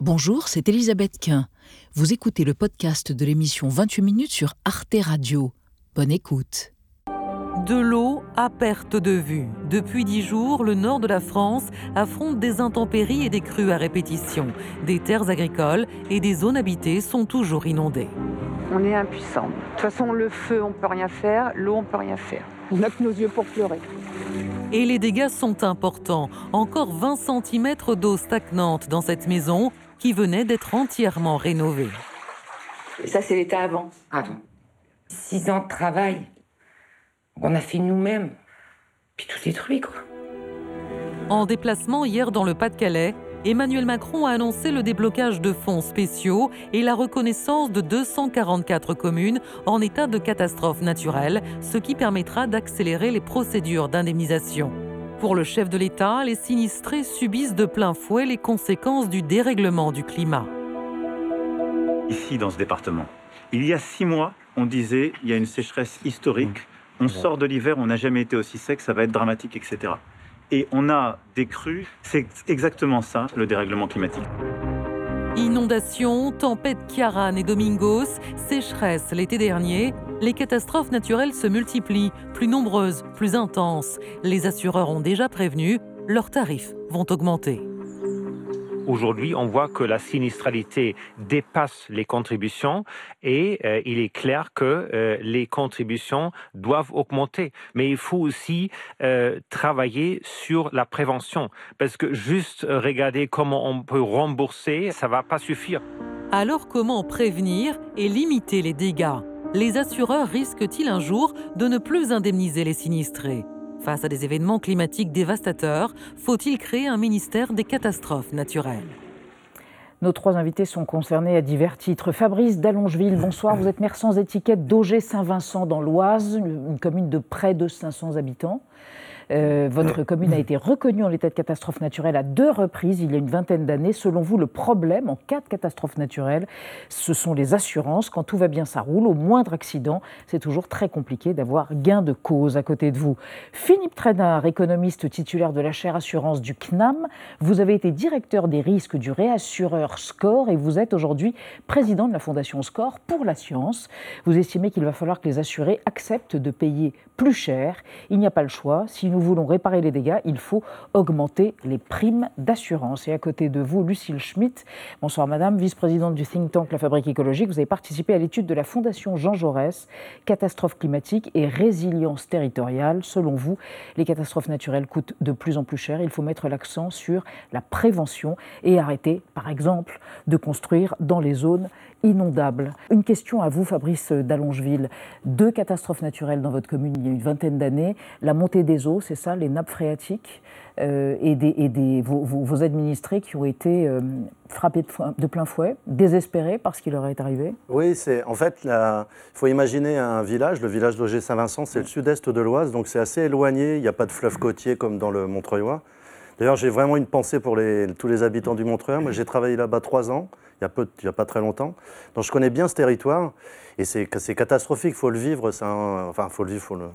Bonjour, c'est Elisabeth Quint. Vous écoutez le podcast de l'émission 28 minutes sur Arte Radio. Bonne écoute. De l'eau à perte de vue. Depuis dix jours, le nord de la France affronte des intempéries et des crues à répétition. Des terres agricoles et des zones habitées sont toujours inondées. On est impuissant. De toute façon, le feu, on peut rien faire. L'eau, on peut rien faire. On n'a que nos yeux pour pleurer. Et les dégâts sont importants. Encore 20 cm d'eau stagnante dans cette maison qui venait d'être entièrement rénovée. Ça, c'est l'état avant. Avant. Six ans de travail. On a fait nous-mêmes. Puis tout détruit, quoi. En déplacement hier dans le Pas-de-Calais, Emmanuel Macron a annoncé le déblocage de fonds spéciaux et la reconnaissance de 244 communes en état de catastrophe naturelle, ce qui permettra d'accélérer les procédures d'indemnisation. Pour le chef de l'État, les sinistrés subissent de plein fouet les conséquences du dérèglement du climat. Ici, dans ce département, il y a six mois, on disait il y a une sécheresse historique, on sort de l'hiver, on n'a jamais été aussi sec, ça va être dramatique, etc. Et on a des crues, c'est exactement ça, le dérèglement climatique. Inondations, tempêtes Kiaran et Domingos, sécheresse l'été dernier, les catastrophes naturelles se multiplient, plus nombreuses, plus intenses. Les assureurs ont déjà prévenu, leurs tarifs vont augmenter. Aujourd'hui, on voit que la sinistralité dépasse les contributions et euh, il est clair que euh, les contributions doivent augmenter. Mais il faut aussi euh, travailler sur la prévention parce que juste regarder comment on peut rembourser, ça va pas suffire. Alors comment prévenir et limiter les dégâts? Les assureurs risquent-ils un jour de ne plus indemniser les sinistrés? Face à des événements climatiques dévastateurs, faut-il créer un ministère des catastrophes naturelles? Nos trois invités sont concernés à divers titres. Fabrice d'Allongeville, bonsoir. Vous êtes maire sans étiquette d'Auger-Saint-Vincent dans l'Oise, une commune de près de 500 habitants. Euh, votre commune a été reconnue en état de catastrophe naturelle à deux reprises il y a une vingtaine d'années. Selon vous, le problème en cas de catastrophe naturelle, ce sont les assurances. Quand tout va bien, ça roule. Au moindre accident, c'est toujours très compliqué d'avoir gain de cause à côté de vous. Philippe Trainard, économiste titulaire de la chaire assurance du CNAM, vous avez été directeur des risques du réassureur SCORE et vous êtes aujourd'hui président de la fondation SCORE pour la science. Vous estimez qu'il va falloir que les assurés acceptent de payer plus cher. Il n'y a pas le choix. Si nous voulons réparer les dégâts, il faut augmenter les primes d'assurance. Et à côté de vous, Lucille Schmitt. Bonsoir Madame, vice-présidente du think tank La Fabrique écologique. Vous avez participé à l'étude de la Fondation Jean Jaurès, catastrophes climatiques et résilience territoriale. Selon vous, les catastrophes naturelles coûtent de plus en plus cher. Il faut mettre l'accent sur la prévention et arrêter, par exemple, de construire dans les zones inondables. Une question à vous, Fabrice d'Allongeville. Deux catastrophes naturelles dans votre commune il y a une vingtaine d'années. La montée des eaux, c'est ça, les nappes phréatiques euh, et, des, vos, administrés qui ont été euh, frappés de, plein fouet, désespérés par ce qui leur est arrivé? Oui, c'est en fait, il faut imaginer un village, le village d'Auger Saint-Vincent, c'est le sud-est de l'Oise, donc c'est assez éloigné, il n'y a pas de fleuve côtier comme dans le Montreuil. D'ailleurs, j'ai vraiment une pensée pour tous les habitants du Montreuil. Moi, j'ai travaillé là-bas trois ans il n'y a, pas très longtemps. Donc je connais bien ce territoire et c'est catastrophique, il faut le vivre. enfin, il faut le vivre, faut le...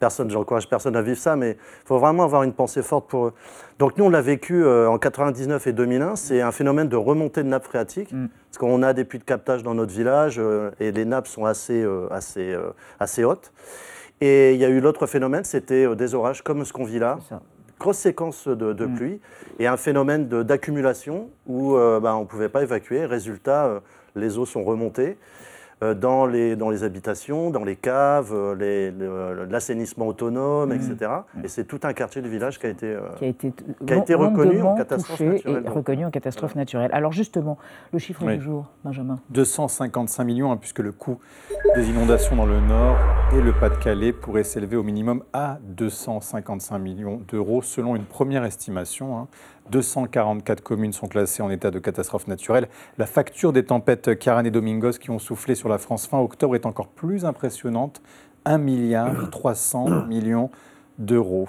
Personne, j'encourage personne à vivre ça, mais il faut vraiment avoir une pensée forte pour eux. Donc nous, on l'a vécu euh, en 99 et 2001. C'est un phénomène de remontée de nappes phréatiques, mm. parce qu'on a des puits de captage dans notre village euh, et les nappes sont assez, euh, assez, assez hautes. Et il y a eu l'autre phénomène, c'était des orages comme ce qu'on vit là grosse séquence de, mm. pluie et un phénomène d'accumulation où euh, bah, on ne pouvait pas évacuer. Résultat, euh, les eaux sont remontées. Euh, dans les, dans les habitations, dans les caves, euh, l'assainissement autonome, mmh. etc. Mmh. Et c'est tout un quartier du village qui a été, euh, qui a été, qui a été reconnu en catastrophe naturelle. Et reconnu en catastrophe naturelle. Alors justement, le chiffre du jour, Benjamin 255 millions, hein, puisque le coût des inondations dans le Nord et le Pas-de-Calais pourrait s'élever au minimum à 255 millions d'euros, selon une première estimation. Hein. 244 communes sont classées en état de catastrophe naturelle. La facture des tempêtes Karan et Domingos qui ont soufflé sur la France fin octobre est encore plus impressionnante. 1 milliard 300 millions d'euros.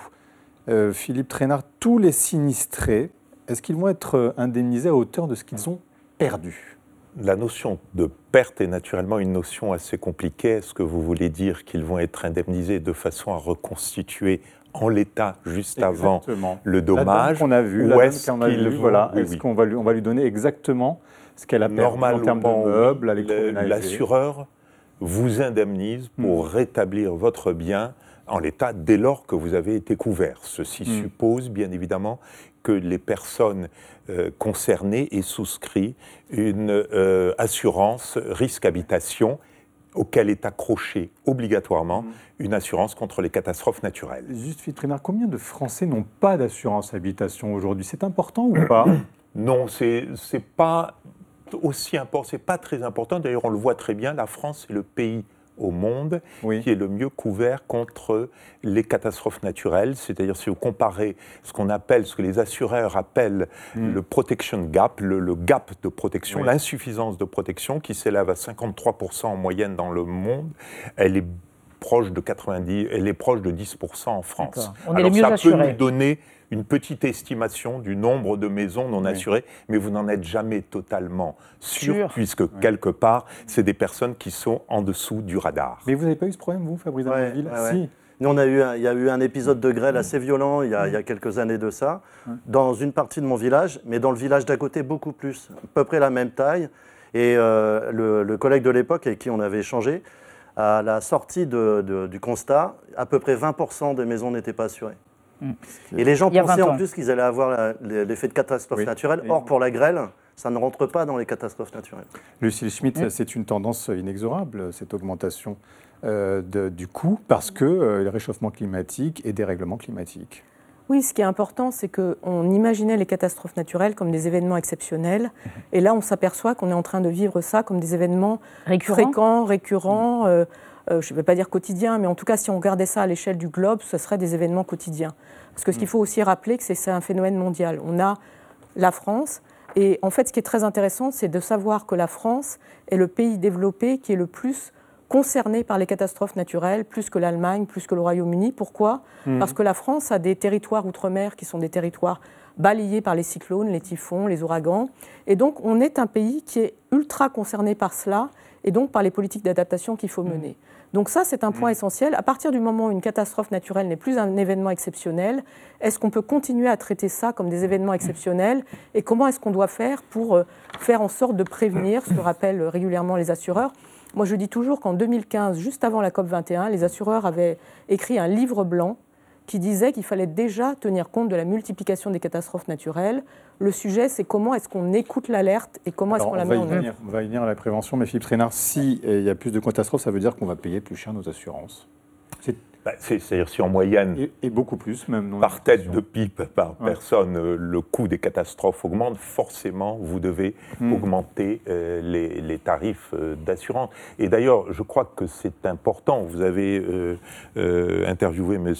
Euh, Philippe Trainard, tous les sinistrés, est-ce qu'ils vont être indemnisés à hauteur de ce qu'ils ont perdu? La notion de perte est naturellement une notion assez compliquée. Est-ce que vous voulez dire qu'ils vont être indemnisés de façon à reconstituer en l'état juste Exactement. avant le dommage qu'on a vu, la est-ce qu'on voilà, oui, est-ce oui. qu'on va lui, on va lui donner exactement ce qu'elle a perdu en termes de meubles, l'assureur vous indemnise pour rétablir votre bien en l'état dès lors que vous avez été couvert. Ceci Mm. suppose bien évidemment que les personnes euh, concernées aient souscrit une euh, assurance risque habitation auquel est accrochée obligatoirement une assurance contre les catastrophes naturelles. Juste, Trénard, combien de Français n'ont pas d'assurance habitation aujourd'hui? C'est important ou pas? Non, c'est c'est pas aussi important, c'est pas très important. D'ailleurs, on le voit très bien. La France est le pays au monde qui est le mieux couvert contre les catastrophes naturelles. C'est-à-dire, si vous comparez ce qu'on appelle, ce que les assureurs appellent le protection gap, le, le gap de protection, Oui. l'insuffisance de protection, qui s'élève à 53% en moyenne dans le monde, elle est proche de 90, elle est proche de 10% en France. On est Alors, les mieux ça peut nous donner une petite estimation du nombre de maisons non Oui. assurées, mais vous n'en êtes jamais totalement sûr, Sûr. puisque quelque part, c'est des personnes qui sont en dessous du radar. Mais vous n'avez pas eu ce problème, vous, Fabrice Ouais, Damanville ouais, ouais. Si. Nous, on a eu un- il y a eu un épisode de grêle assez violent il y a, il y a quelques années de ça, dans une partie de mon village, mais dans le village d'à côté, beaucoup plus. À peu près la même taille. Et euh, le, le collègue de l'époque avec qui on avait échangé, à la sortie de- de- du constat, à peu près 20% des maisons n'étaient pas assurées. Et les gens pensaient 20 en plus qu'ils allaient avoir l'effet de catastrophe Oui. naturelle. Et- Or, pour la grêle, ça ne rentre pas dans les catastrophes naturelles. Lucille Schmitt, c'est une tendance inexorable, cette augmentation euh, de- du coût, parce que euh, le réchauffement climatique et dérèglement climatique. Oui, ce qui est important, c'est qu'on imaginait les catastrophes naturelles comme des événements exceptionnels. Et là, on s'aperçoit qu'on est en train de vivre ça comme des événements fréquents, récurrents. euh, euh, je ne vais pas dire quotidiens, mais en tout cas, si on regardait ça à l'échelle du globe, ce serait des événements quotidiens. Parce que ce qu'il faut aussi rappeler, que c'est c'est un phénomène mondial. On a la France. Et en fait, ce qui est très intéressant, c'est de savoir que la France est le pays développé qui est le plus concerné par les catastrophes naturelles, plus que l'Allemagne, plus que le Royaume-Uni. Pourquoi? Parce que la France a des territoires outre-mer qui sont des territoires balayés par les cyclones, les typhons, les ouragans. Et donc, on est un pays qui est ultra concerné par cela et donc par les politiques d'adaptation qu'il faut mener. Donc ça, c'est un point essentiel. À partir du moment où une catastrophe naturelle n'est plus un événement exceptionnel, est-ce qu'on peut continuer à traiter ça comme des événements exceptionnels Et comment est-ce qu'on doit faire pour euh, faire en sorte de prévenir, ce que rappellent régulièrement les assureurs Moi, je dis toujours qu'en 2015, juste avant la COP21, les assureurs avaient écrit un livre blanc qui disait qu'il fallait déjà tenir compte de la multiplication des catastrophes naturelles. Le sujet, c'est comment est-ce qu'on écoute l'alerte et comment est-ce qu'on la met en œuvre. on va y venir à la prévention, mais Philippe Trénard, si euh, il y a plus de catastrophes, ça veut dire qu'on va payer plus cher nos assurances. C'est- Bah, c'est- C'est-à-dire si en moyenne, Et, et beaucoup plus même. non par tête de pipe, par Ouais. personne, euh, le coût des catastrophes augmente, forcément, vous devez Hmm. augmenter euh, les, les tarifs euh, d'assurance. Et d'ailleurs, je crois que c'est important. Vous avez euh, interviewé M.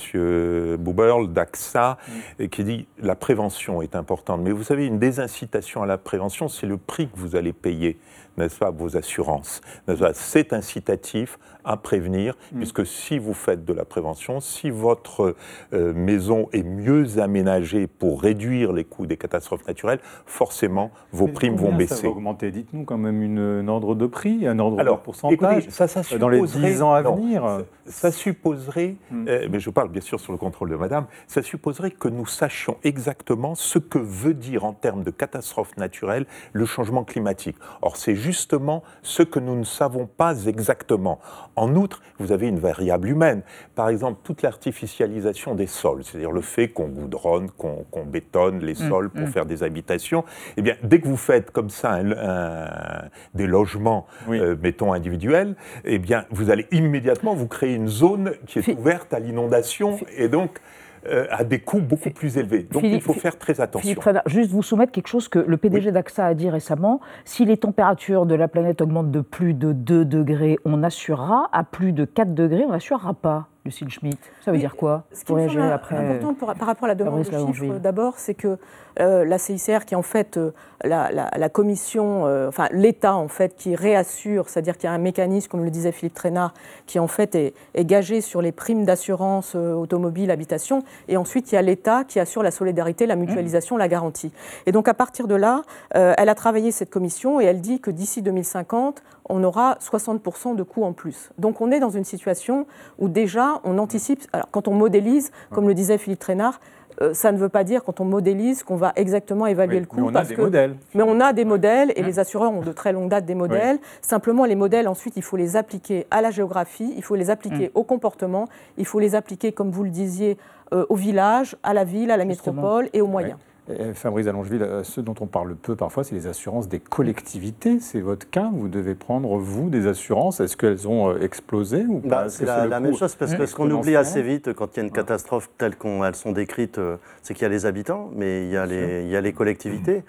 Buberl d'AXA, Hmm. qui dit la prévention est importante. Mais vous savez, une désincitation à la prévention, c'est le prix que vous allez payer, n'est-ce pas, vos assurances. n'est-ce pas C'est incitatif à prévenir, Hmm. puisque si vous faites de la prévention, si votre euh, maison est mieux aménagée pour réduire les coûts des catastrophes naturelles, forcément, vos Mais primes vont combien Ça baisser. va augmenter? Dites-nous quand même une, un ordre de prix, un ordre Alors, de pourcentage. écoutez, ça, ça euh, dans les supposerait- 10 ans à non, venir. Ça supposerait, Hmm. euh, mais je parle bien sûr sur le contrôle de madame, ça supposerait que nous sachions exactement ce que veut dire en termes de catastrophe naturelle le changement climatique. Or, c'est justement ce que nous ne savons pas exactement. En outre, vous avez une variable humaine. Par exemple, toute l'artificialisation des sols, c'est-à-dire le fait qu'on goudronne, qu'on bétonne les Hmm, sols pour faire des habitations. Eh bien, dès que vous faites comme ça un- un- des logements, Oui. euh, mettons individuels, eh bien, vous allez immédiatement vous créer une zone qui est ouverte à l'inondation et donc euh, à des coûts beaucoup plus élevés. Donc, il faut faire très attention. Philippe juste vous soumettre quelque chose que le PDG d'AXA a dit récemment. Si les températures de la planète augmentent de plus de 2 degrés, on assurera. À plus de 4 degrés, on n'assurera pas, Lucille Schmitt. Ça veut Oui, dire quoi Ce qui me semble après. important pour- par rapport à la demande de chiffres, d'abord, c'est que euh, la CICR, qui est en fait euh, la, la- la commission, euh, enfin l'État en fait, qui réassure, c'est-à-dire qu'il y a un mécanisme, comme le disait Philippe Trénard, qui en fait est, est gagé sur les primes d'assurance automobile, habitation, et ensuite il y a l'État qui assure la solidarité, la mutualisation, la garantie. Et donc à partir de là, elle a travaillé cette commission et elle dit que d'ici 2050, on aura 60% de coûts en plus. Donc on est dans une situation où déjà on anticipe, alors quand on modélise, comme le disait Philippe Trainard, euh, ça ne veut pas dire quand on modélise qu'on va exactement évaluer le coût. Mais on a des modèles. Mais on a des modèles et les assureurs ont de très longue date des modèles. Simplement, les modèles, ensuite, il faut les appliquer à la géographie, il faut les appliquer au comportement, il faut les appliquer, comme vous le disiez, euh, au village, à la ville, à la métropole et aux moyens. Et Fabrice Allongeville, euh, ce dont on parle peu parfois, c'est les assurances des collectivités. C'est votre cas. Vous devez prendre, vous, des assurances. Est-ce qu'elles ont euh, explosé ou Bah, c'est la, la même chose parce que ce qu'on oublie assez vite quand il y a une catastrophe telle qu'elles sont décrites, euh, c'est qu'il y a les habitants, mais il y a les, il y a les collectivités.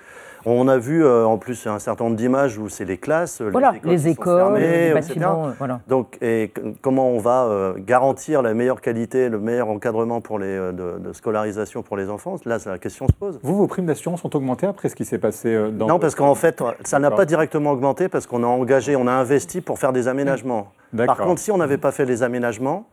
On a vu euh, en plus un certain nombre d'images où c'est les classes, Voilà, les écoles, les écoles, fermées, bâtiments, euh, voilà. Donc, et comment on va euh, garantir la meilleure qualité, le meilleur encadrement pour les, euh, de, de scolarisation pour les enfants? Là, la question se pose. Vous, vos primes d'assurance ont augmenté après ce qui s'est passé euh, dans. Non, parce qu'en fait, ça n'a pas directement augmenté parce qu'on a engagé, on a investi pour faire des aménagements. Par contre, si on n'avait pas fait les aménagements,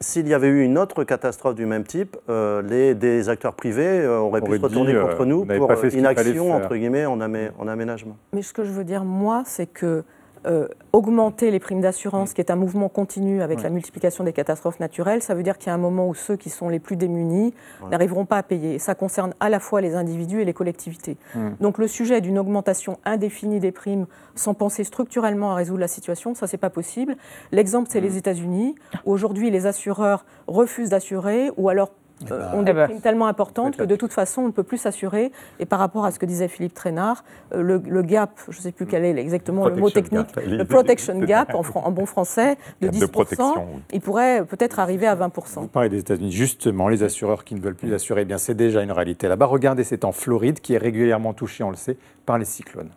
s'il y avait eu une autre catastrophe du même type, euh, les, des acteurs privés euh, auraient pu se retourner dit, euh, contre nous pour inaction, faire. entre guillemets, en, amé- en aménagement. Mais ce que je veux dire, moi, c'est que euh, augmenter les primes d'assurance, qui est un mouvement continu avec la multiplication des catastrophes naturelles, ça veut dire qu'il y a un moment où ceux qui sont les plus démunis n'arriveront pas à payer. Et ça concerne à la fois les individus et les collectivités. Mm. Donc le sujet d'une augmentation indéfinie des primes sans penser structurellement à résoudre la situation, ça, c'est pas possible. L'exemple, c'est les États-Unis, où aujourd'hui, les assureurs refusent d'assurer ou alors euh, ont des Eh ben, primes tellement importantes que de toute façon, on ne peut plus s'assurer. Et par rapport à ce que disait Philippe Trainard, euh, le, le gap, je ne sais plus quel est exactement le mot technique, gap. le protection gap en, fran- en bon français, de Gap de 10%, protection, oui. il pourrait peut-être arriver à 20%. Vous parlez des États-Unis. Justement, les assureurs qui ne veulent plus assurer, eh bien, c'est déjà une réalité là-bas. Regardez, c'est en Floride qui est régulièrement touchée, on le sait, par les cyclones.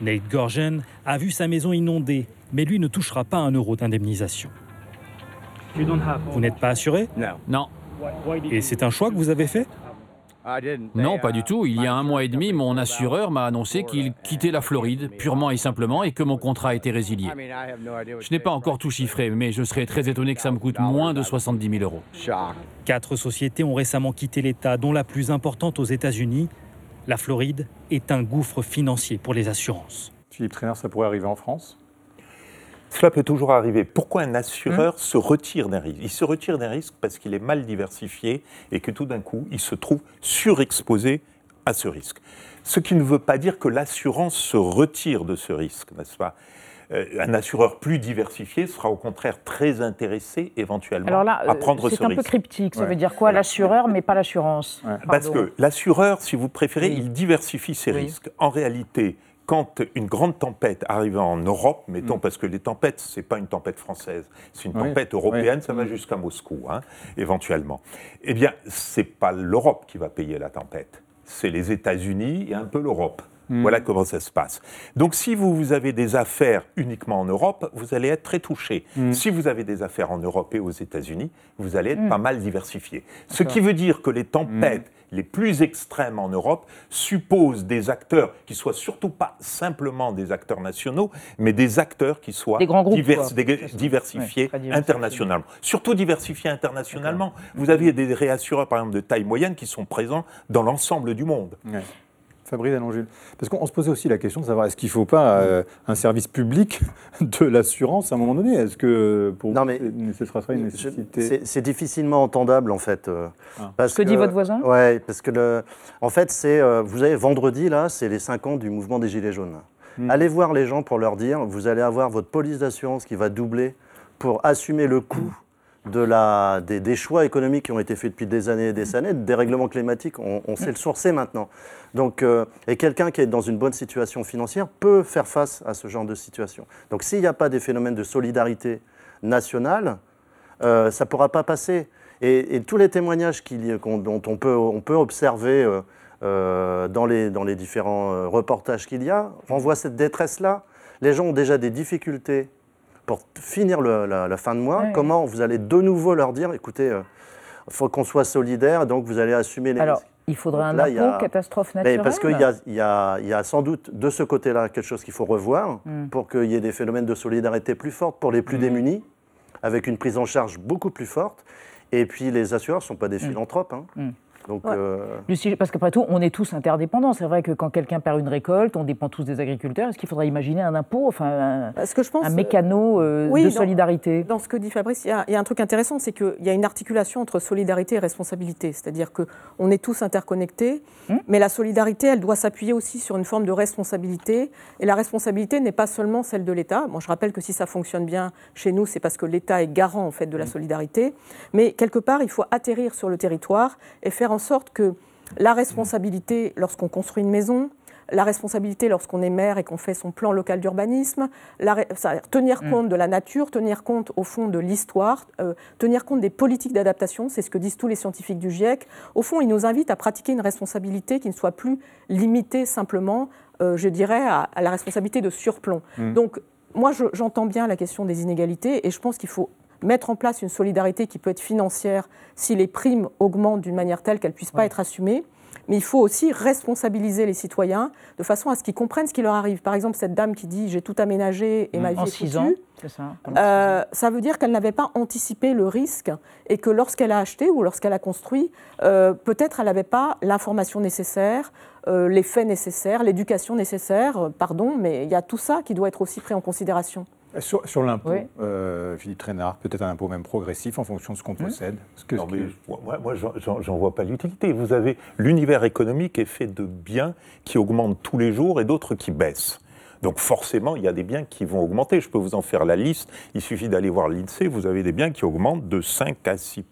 Nate Gorgen a vu sa maison inondée, mais lui ne touchera pas un euro d'indemnisation. Vous n'êtes pas assuré? Non. Et c'est un choix que vous avez fait? Non, pas du tout. Il y a un mois et demi, mon assureur m'a annoncé qu'il quittait la Floride, purement et simplement, et que mon contrat a été résilié. Je n'ai pas encore tout chiffré, mais je serais très étonné que ça me coûte moins de 70 000 euros. Quatre sociétés ont récemment quitté l'État, dont la plus importante aux États-Unis. La Floride est un gouffre financier pour les assurances. Philippe Trainard, ça pourrait arriver en France? Cela peut toujours arriver. Pourquoi un assureur se retire d'un risque? Il se retire d'un risque parce qu'il est mal diversifié et que tout d'un coup, il se trouve surexposé à ce risque. Ce qui ne veut pas dire que l'assurance se retire de ce risque, n'est-ce pas? Euh, Un assureur plus diversifié sera au contraire très intéressé éventuellement Alors là, à prendre ce c'est un peu risque. cryptique. Ça Ouais. veut dire quoi L'assureur, mais pas l'assurance? Parce que l'assureur, si vous préférez, Oui. il diversifie ses Oui. risques. En réalité, quand une grande tempête arrive en Europe, mettons, parce que les tempêtes, c'est pas une tempête française, c'est une Mm. Oui. tempête européenne, Oui. ça va jusqu'à Moscou, hein, éventuellement. Eh bien, c'est pas l'Europe qui va payer la tempête, c'est les États-Unis et un peu l'Europe. Mm. Voilà comment ça se passe. Donc, si vous, vous avez des affaires uniquement en Europe, vous allez être très touché. Mm. Si vous avez des affaires en Europe et aux États-Unis, vous allez être Mm. pas mal diversifié. Ce qui veut dire que les tempêtes les plus extrêmes en Europe supposent des acteurs qui soient surtout pas simplement des acteurs nationaux, mais des acteurs qui soient Des grands groupes, divers- quoi. des- C'est ça. diversifiés Ouais, très diversifiés. internationalement. Surtout diversifiés internationalement. Vous avez des réassureurs, par exemple, de taille moyenne qui sont présents dans l'ensemble du monde. Ouais. Fabrice Allongil. Parce qu'on se posait aussi la question de savoir est-ce qu'il ne faut pas euh, un service public de l'assurance à un moment donné? Est-ce que pour Non, vous, mais c'est- ce sera une nécessité? C'est difficilement entendable en fait. euh, Ah. parce que dit votre voisin? Ouais, parce que le, en fait c'est, euh, vous avez vendredi là, c'est les 5 ans du mouvement des gilets jaunes. Hmm. Allez voir les gens pour leur dire, vous allez avoir votre police d'assurance qui va doubler pour assumer le coût de la, des, choix économiques qui ont été faits depuis des années et des années, des règlements climatiques, on, sait le sourcer maintenant. Donc, euh, et quelqu'un qui est dans une bonne situation financière peut faire face à ce genre de situation. Donc s'il n'y a pas des phénomènes de solidarité nationale, euh, ça ne pourra pas passer. Et, tous les témoignages dont on peut, on peut observer euh, dans, les, dans les différents reportages qu'il y a renvoient cette détresse-là. Les gens ont déjà des difficultés pour finir le- la, la fin de mois. Ouais. Comment vous allez de nouveau leur dire, écoutez, il faut qu'on soit solidaire, donc vous allez assumer les Alors, risques. il faudrait un là, il y impôt a- catastrophe Mais naturelle parce qu'il y y, a, il y a sans doute de ce côté-là quelque chose qu'il faut revoir Mm. pour qu'il y ait des phénomènes de solidarité plus fortes pour les plus démunis, avec une prise en charge beaucoup plus forte. Et puis les assureurs ne sont pas des philanthropes. hein. Mm. Donc, Ouais. euh, parce qu'après tout, on est tous interdépendants. C'est vrai que quand quelqu'un perd une récolte, on dépend tous des agriculteurs. Est-ce qu'il faudrait imaginer un impôt, enfin un, que je pense, un mécano euh, Oui, de dans- solidarité? Dans ce que dit Fabrice, il y a, il y a un truc intéressant, c'est qu'il y a une articulation entre solidarité et responsabilité. C'est-à-dire qu'on est tous interconnectés, mais la solidarité, elle doit s'appuyer aussi sur une forme de responsabilité. Et la responsabilité n'est pas seulement celle de l'État. Bon, je rappelle que si ça fonctionne bien chez nous, c'est parce que l'État est garant en fait de la solidarité. Mais quelque part, il faut atterrir sur le territoire et faire en sorte que la responsabilité, lorsqu'on construit une maison, la responsabilité lorsqu'on est maire et qu'on fait son plan local d'urbanisme, tenir Mm. compte de la nature, tenir compte au fond de l'histoire, euh, tenir compte des politiques d'adaptation, c'est ce que disent tous les scientifiques du GIEC. Au fond, ils nous invitent à pratiquer une responsabilité qui ne soit plus limitée simplement, euh, je dirais, à, à la responsabilité de surplomb. Mm. Donc, moi, je- j'entends bien la question des inégalités et je pense qu'il faut mettre en place une solidarité qui peut être financière si les primes augmentent d'une manière telle qu'elles ne puissent pas être assumées. Mais il faut aussi responsabiliser les citoyens de façon à ce qu'ils comprennent ce qui leur arrive. Par exemple, cette dame qui dit j'ai tout aménagé et ma vie En est six foutue. ans, ça Euh, ça veut dire qu'elle n'avait pas anticipé le risque et que lorsqu'elle a acheté ou lorsqu'elle a construit, euh, peut-être elle n'avait pas l'information nécessaire, euh, les faits nécessaires, l'éducation nécessaire, pardon, mais il y a tout ça qui doit être aussi pris en considération. Sur, sur l'impôt, Oui. euh, Philippe Trainard, peut-être un impôt même progressif en fonction de ce qu'on possède. Parce que- Non, mais moi, moi, j'en- vois pas l'utilité. Vous avez l'univers économique est fait de biens qui augmentent tous les jours et d'autres qui baissent. Donc forcément, il y a des biens qui vont augmenter. Je peux vous en faire la liste. Il suffit d'aller voir l'INSEE. Vous avez des biens qui augmentent de 5 à 6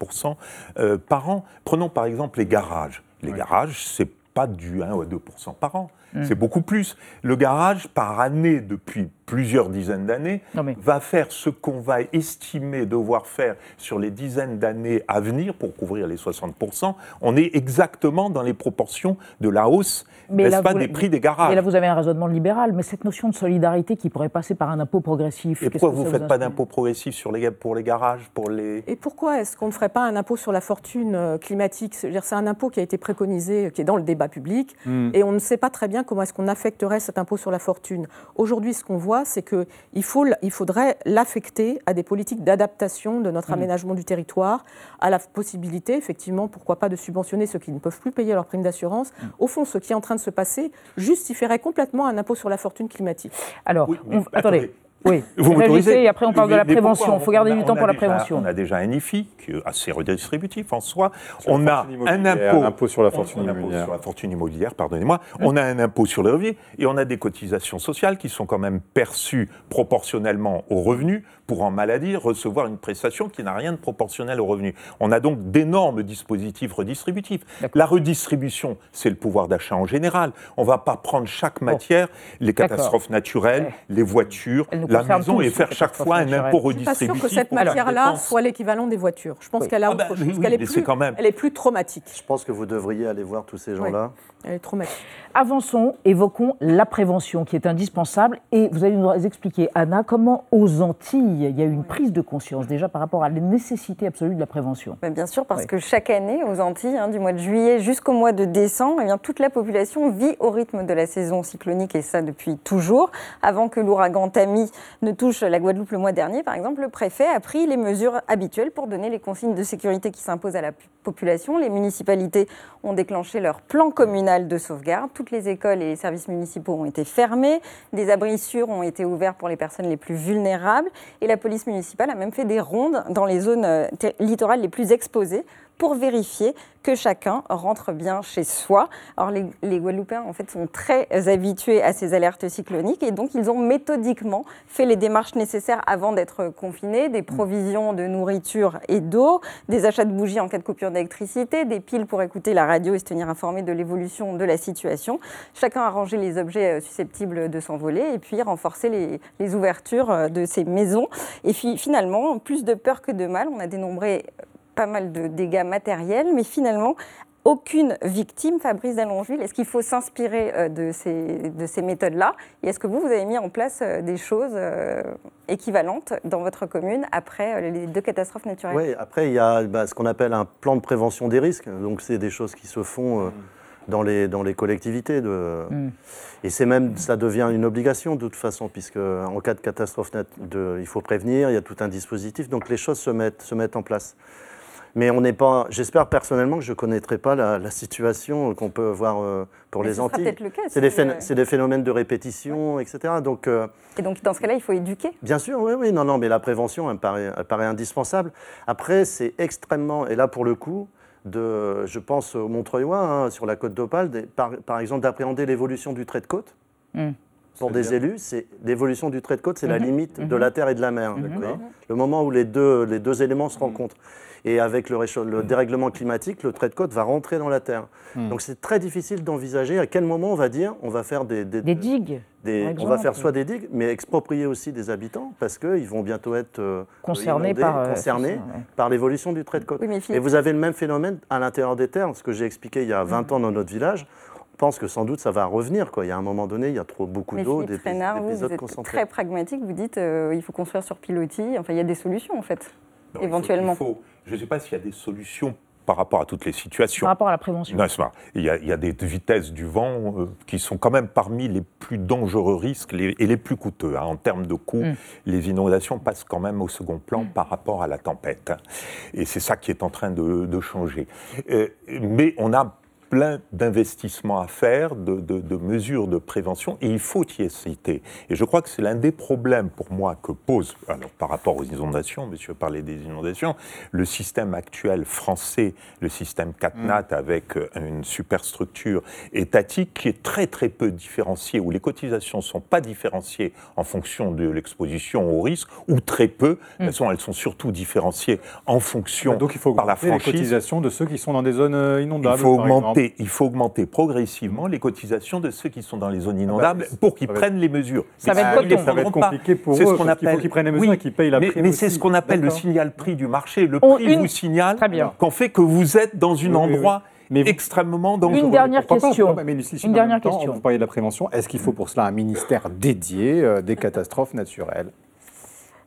euh, par an. Prenons par exemple les garages. Les garages, c'est pas du 1 ou 2% par an. Mm. C'est beaucoup plus. Le garage, par année, depuis plusieurs dizaines d'années, va faire ce qu'on va estimer devoir faire sur les dizaines d'années à venir pour couvrir les 60%. On est exactement dans les proportions de la hausse, n'est-ce là, pas, vous- des prix des garages. Et là, vous avez un raisonnement libéral, mais cette notion de solidarité qui pourrait passer par un impôt progressif. Et pourquoi que vous ne faites pas d'impôt progressif sur les, pour les garages, pour les... Et pourquoi est-ce qu'on ne ferait pas un impôt sur la fortune euh, climatique? C'est un impôt qui a été préconisé, euh, qui est dans le débat public, Mm. et on ne sait pas très bien comment est-ce qu'on affecterait cet impôt sur la fortune. Aujourd'hui, ce qu'on voit, c'est qu'il il faudrait l'affecter à des politiques d'adaptation de notre Mm. aménagement du territoire, à la possibilité, effectivement, pourquoi pas, de subventionner ceux qui ne peuvent plus payer leur prime d'assurance. Au fond, ce qui est en train de se passer justifierait complètement un impôt sur la fortune climatique. Alors, on- attendez. Oui, Vous m'autorisez et après on parle de la prévention. Il faut garder a- du on temps pour la déjà- prévention. On a déjà un IFI qui est assez redistributif en soi. Sur on a un impôt, impôt sur la fortune on immobilière. sur la fortune immobilière, pardonnez-moi. On a un impôt sur le revenu et on a des cotisations sociales qui sont quand même perçues proportionnellement aux revenus pour en maladie recevoir une prestation qui n'a rien de proportionnel aux revenus. On a donc d'énormes dispositifs redistributifs. La redistribution, c'est le pouvoir d'achat en général. On ne va pas prendre chaque matière, les catastrophes naturelles, les voitures, nous la maison tous, et faire chaque fois un impôt Je suis pas redistributif. sûre que cette matière-là soit l'équivalent des voitures. Je pense Oui. qu'elle a Ah autre bah, chose, oui, oui, qu'elle est mais plus, c'est quand même- elle est plus traumatique. Je pense que vous devriez aller voir tous ces gens-là. Elle est traumatique. Avançons, évoquons la prévention qui est indispensable. Et vous allez nous expliquer, Anna, comment aux Antilles, il y a eu une prise de conscience déjà par rapport à la nécessité absolue de la prévention. Bien sûr, parce Oui. que chaque année, aux Antilles, hein, du mois de juillet jusqu'au mois de décembre, eh bien, toute la population vit au rythme de la saison cyclonique, et ça depuis toujours. Avant que l'ouragan Tammy ne touche la Guadeloupe le mois dernier, par exemple, le préfet a pris les mesures habituelles pour donner les consignes de sécurité qui s'imposent à la population. Les municipalités ont déclenché leur plan communal de sauvegarde. Toutes les écoles et les services municipaux ont été fermés. Des abris sûrs ont été ouverts pour les personnes les plus vulnérables. Et la police municipale a même fait des rondes dans les zones euh, littorales les plus exposées pour vérifier que chacun rentre bien chez soi. Alors les, Guadeloupéens en fait sont très habitués à ces alertes cycloniques et donc ils ont méthodiquement fait les démarches nécessaires avant d'être confinés, des provisions de nourriture et d'eau, des achats de bougies en cas de coupure d'électricité, des piles pour écouter la radio et se tenir informé de l'évolution de la situation. Chacun a rangé les objets euh, susceptibles de s'envoler et puis renforcé les, ouvertures euh, de ces maisons. Et puis finalement, plus de peur que de mal, on a dénombré pas mal de dégâts matériels, mais finalement, aucune victime, Fabrice Dallongeville. Est-ce qu'il faut s'inspirer euh, de ces, de ces méthodes-là? Et est-ce que vous, vous avez mis en place euh, des choses euh, équivalentes dans votre commune après les deux catastrophes naturelles? Oui, après, il y a bah, ce qu'on appelle un plan de prévention des risques. Donc, c'est des choses qui se font euh, dans, les, dans les collectivités. De... Mm. Et c'est même, ça devient une obligation de toute façon, puisque en cas de catastrophe, nat- de, il faut prévenir, il y a tout un dispositif. Donc, les choses se mettent, se mettent en place. Mais on n'est pas. J'espère personnellement que je ne connaîtrai pas la, situation qu'on peut voir euh, pour les Antilles. C'est des, des, phénomènes de répétition, etc. Donc, euh, Et donc, dans ce cas-là, il faut éduquer Bien sûr, oui, oui. Non, non, mais la prévention, elle paraît, elle paraît indispensable. Après, c'est extrêmement. Et là, pour le coup, de, je pense au Montreuil, hein, sur la côte d'Opale, par, par, exemple, d'appréhender l'évolution du trait de côte. Hmm. Pour des élus, c'est l'évolution du trait de côte, c'est la mhm. limite de mhm. la terre et de la mer. Le moment où les deux, les deux éléments se rencontrent. Et avec le, le, dérèglement climatique, le trait de côte va rentrer dans la terre. Donc c'est très difficile d'envisager à quel moment on va dire on va faire des, des, digues. on va faire soit des digues, mais exproprier aussi des habitants parce qu'ils vont bientôt être euh, concernés, par, euh, concernés par l'évolution du trait de côte. et vous avez le même phénomène à l'intérieur des terres, ce que j'ai expliqué il y a 20 ans dans notre village pense que sans doute ça va revenir. Quoi. Il y a un moment donné, il y a trop beaucoup d'eau, des épisodes concentrés. Très pragmatique, vous dites euh, il faut construire sur pilotis. Enfin, il y a des solutions en fait, éventuellement. Je ne sais pas s'il y a des solutions par rapport à toutes les situations. Par rapport à la prévention. il, y a, il y a des vitesses du vent euh, qui sont quand même parmi les plus dangereux risques et les plus coûteux. Hein. En termes de coûts, mm. les inondations passent quand même au second plan mm. par rapport à la tempête. Hein. Et c'est ça qui est en train de, changer. Euh, mais on a plein d'investissements à faire, de, mesures de prévention, et il faut y citer. Et je crois que c'est l'un des problèmes pour moi que pose, alors par rapport aux inondations, monsieur parlait des inondations, le système actuel français, le système CatNat mm. avec euh, une superstructure étatique qui est très très peu différenciée, où les cotisations ne sont pas différenciées en fonction de l'exposition au risque, ou très peu, mm. elles, sont, elles sont surtout différenciées en fonction Donc il faut par la franchise. les cotisations de ceux qui sont dans des zones euh, inondables. Il faut augmenter il faut augmenter progressivement les cotisations de ceux qui sont dans les zones inondables ah bah, pour qu'ils prennent les mesures. Ça, va être, ça va être compliqué pour eux, ce qu'il faut qu'ils prennent les mesures et qu'ils payent la mais, Mais c'est ce qu'on appelle le signal prix du marché. Le prix vous signale qu'on fait que vous êtes dans un endroit... extrêmement dangereux. Une dernière question. une dernière question. Vous parlez de la prévention. Est-ce qu'il faut pour cela un ministère dédié euh, des catastrophes naturelles?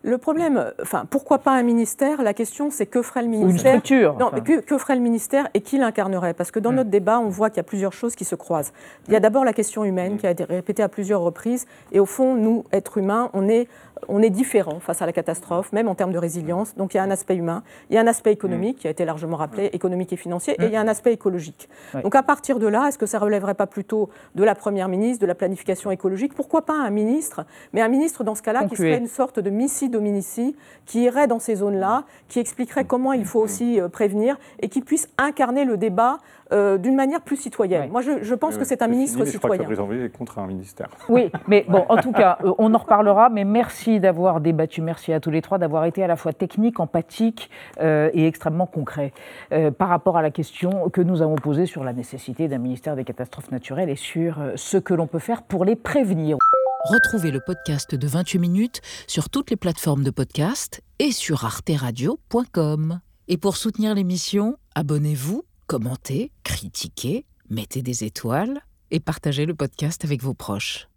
Le problème, enfin, pourquoi pas un ministère? La question, c'est que ferait le ministère Ou une structure. Non, que, ferait le ministère et qui l'incarnerait? Parce que dans hmm. notre débat, on voit qu'il y a plusieurs choses qui se croisent. Il y a d'abord la question humaine qui a été répétée à plusieurs reprises. Et au fond, nous, êtres humains, on est on est différent face à la catastrophe, même en termes de résilience. Donc il y a un aspect humain, il y a un aspect économique qui a été largement rappelé, économique et financier, et il y a un aspect écologique. Donc à partir de là, est-ce que ça relèverait pas plutôt de la première ministre, de la planification écologique? Pourquoi pas un ministre? Mais un ministre dans ce cas-là qui serait une sorte de missi dominici, qui irait dans ces zones-là, qui expliquerait comment il faut aussi euh, prévenir et qui puisse incarner le débat euh, d'une manière plus citoyenne. Moi, je, pense que c'est un ministre citoyen. Je crois que est contre un ministère. Oui, mais bon, en tout cas, euh, on en reparlera. Mais merci d'avoir débattu, merci à tous les trois d'avoir été à la fois technique, empathique euh, et extrêmement concret par rapport à la question que nous avons posée sur la nécessité d'un ministère des catastrophes naturelles et sur ce que l'on peut faire pour les prévenir. Retrouvez le podcast de 28 minutes sur toutes les plateformes de podcast et sur arteradio.com. Et pour soutenir l'émission, abonnez-vous commentez, critiquez, mettez des étoiles et partagez le podcast avec vos proches.